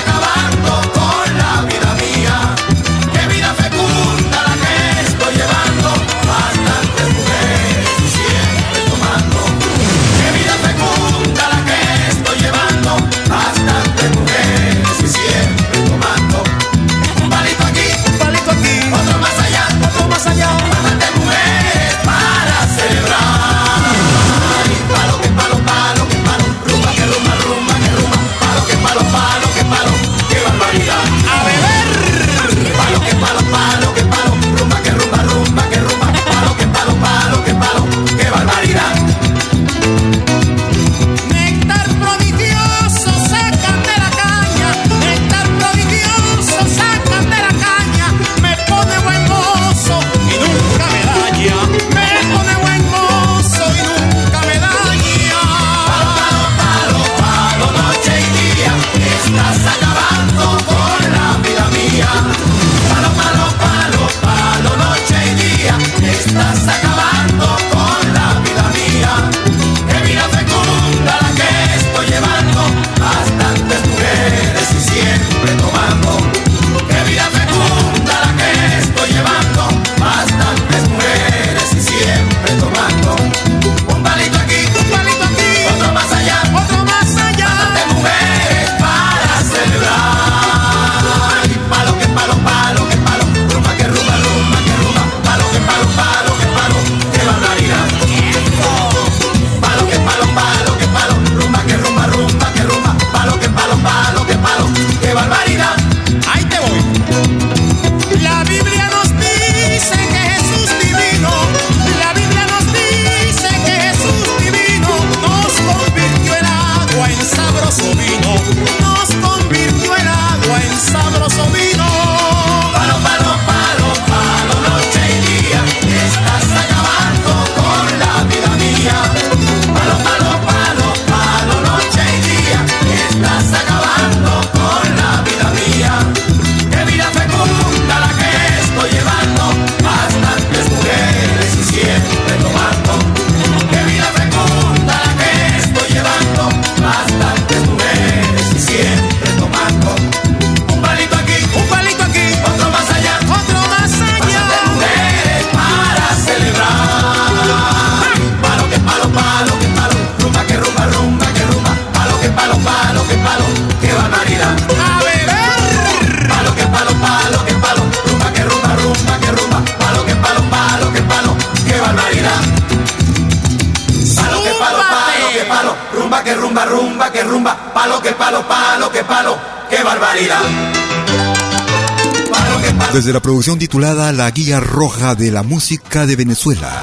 producción titulada La Guía Roja de la Música de Venezuela.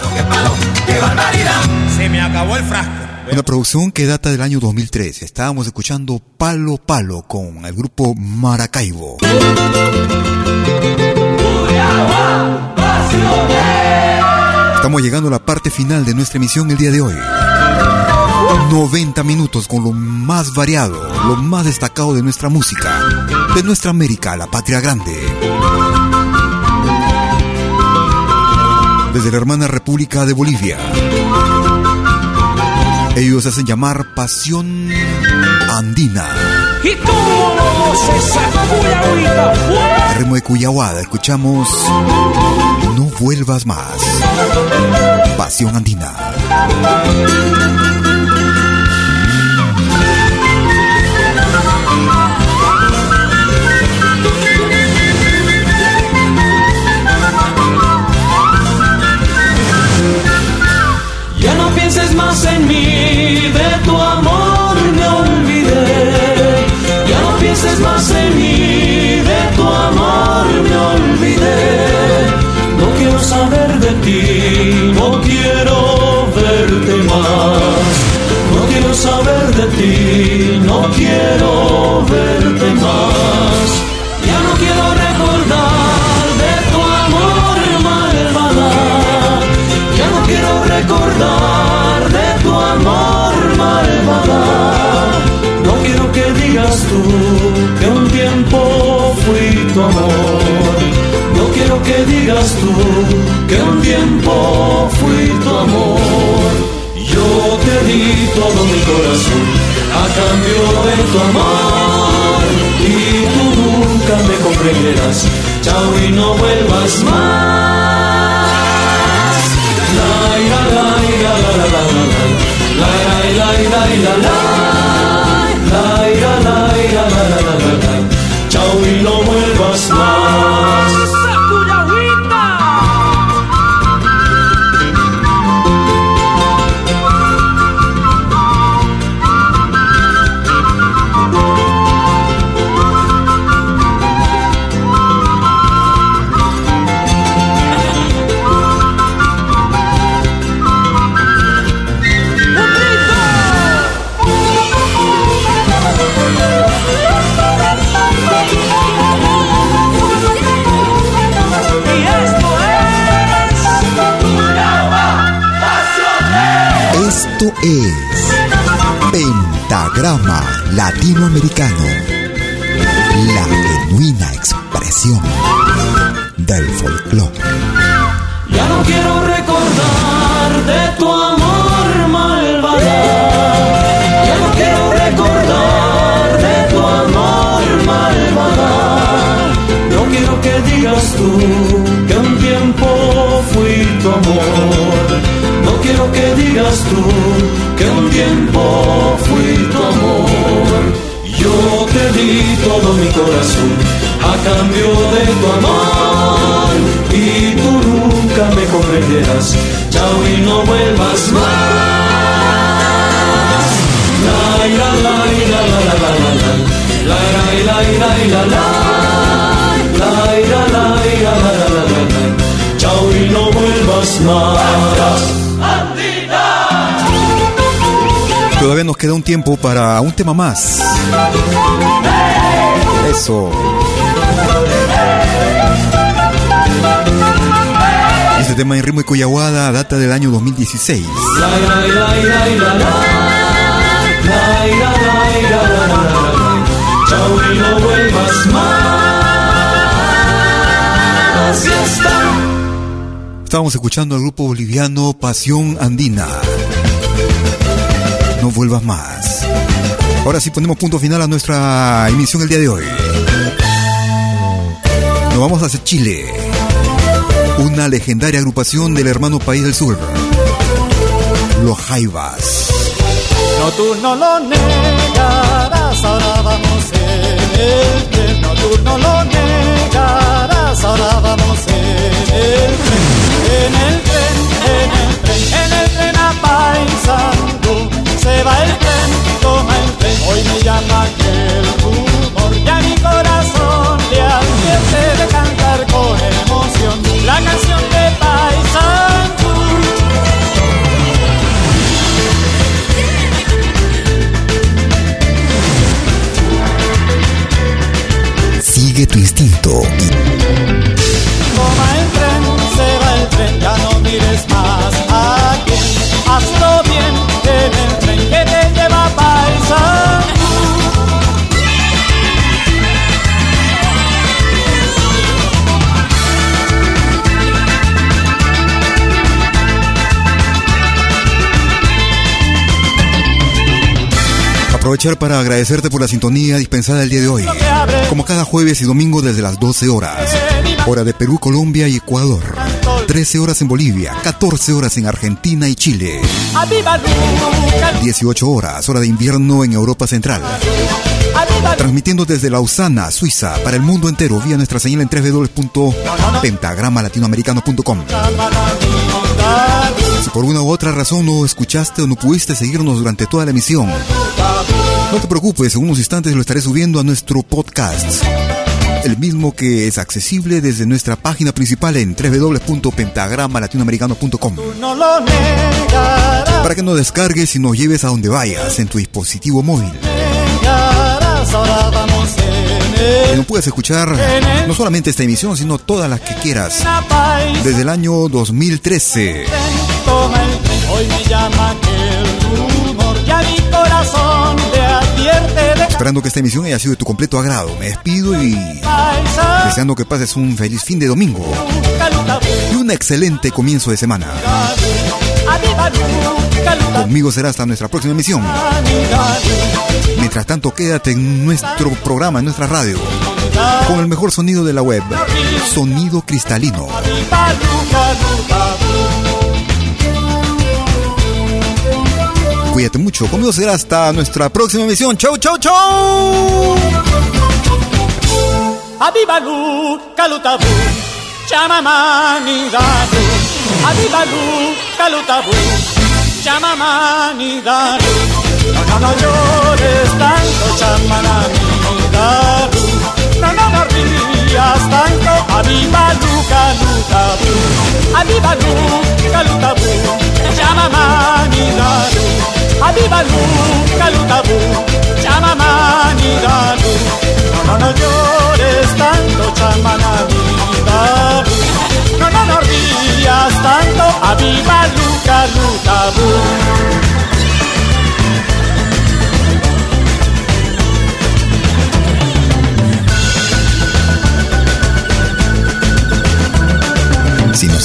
Se me acabó el frasco. Una producción que data del año 2003. Estábamos escuchando Palo Palo con el grupo Maracaibo. Estamos llegando a la parte final de nuestra emisión el día de hoy. 90 minutos con lo más variado, lo más destacado de nuestra música, de nuestra América, la patria grande. Desde la hermana República de Bolivia. Ellos hacen llamar Pasión Andina. ¿Y Remo de Cuyahuada, escuchamos No vuelvas más. Pasión Andina. Pienses más en mí, de tu amor me olvidé. Ya no pienses más en mí, de tu amor me olvidé. No quiero saber de ti, no quiero verte más. No quiero saber de ti, no quiero comprenderás. Chao y no vuelvas más. La ira, la ira, la la la la la. La ira, la ira, la la. La ira, la ira, la la la la la. Chao y no vuelvas tiempo para un tema más. Eso. Este tema en ritmo y cuyahuada data del año 2016. La ira, la ira, la la la. La ira, la ira, la la la la. Chao y no vuelvas más. Ya está. Estábamos escuchando al grupo boliviano Pasión Andina. No vuelvas más. Ahora sí ponemos punto final a nuestra emisión el día de hoy. Nos vamos hacia Chile. Una legendaria agrupación del hermano país del sur. Los Jaivas. No, tú no lo negarás, ahora vamos en el tren. No, tú no lo negarás, ahora vamos en el tren. En el tren, en el tren, en el tren a Paysandú se va el tren, toma el tren. Hoy me llama aquel rumor, ya mi corazón le advierte de cantar con emoción la canción de Paisandú. Sigue tu instinto. Toma el tren, se va el tren, ya no mires más a quien. Hazlo bien, que aprovechar para agradecerte por la sintonía dispensada el día de hoy, como cada jueves y domingo desde las 12 horas. Hora de Perú, Colombia y Ecuador. 13 horas en Bolivia, 14 horas en Argentina y Chile. 18 horas, hora de invierno en Europa Central. Transmitiendo desde Lausana, Suiza, para el mundo entero vía nuestra señal en www.pentagramalatinoamericano.com. Si por una u otra razón no escuchaste o no pudiste seguirnos durante toda la emisión, no te preocupes, en unos instantes lo estaré subiendo a nuestro podcast. El mismo que es accesible desde nuestra página principal en www.pentagramalatinoamericano.com. Para que no descargues y nos lleves a donde vayas en tu dispositivo móvil. Y no puedes escuchar no solamente esta emisión, sino todas las que quieras. Desde el año 2013. Hoy me llama el rumor, ya mi corazón te advierte Esperando que esta emisión haya sido de tu completo agrado. Me despido y deseando que pases un feliz fin de domingo y un excelente comienzo de semana. Conmigo será hasta nuestra próxima emisión. Mientras tanto, quédate en nuestro programa, en nuestra radio, con el mejor sonido de la web, sonido cristalino. Cuídate mucho. Conmigo será hasta nuestra próxima emisión. Chau, chau, chau. Abibalu, Kalutabu, Chamamani Daru. Abibalu, Kalutabu, Chamamani Daru. No, no, no llores tanto, Chamamani Daru. No, no, no rías tanto, Abibalu, Kalutabu. Abibalu, Kalutabu, Chamamani Daru. Abibalu, Kalutabu, Chamamani Daru. No, no, no llores tanto, chamanami dabu. No, no, no rías tanto, aviva Luca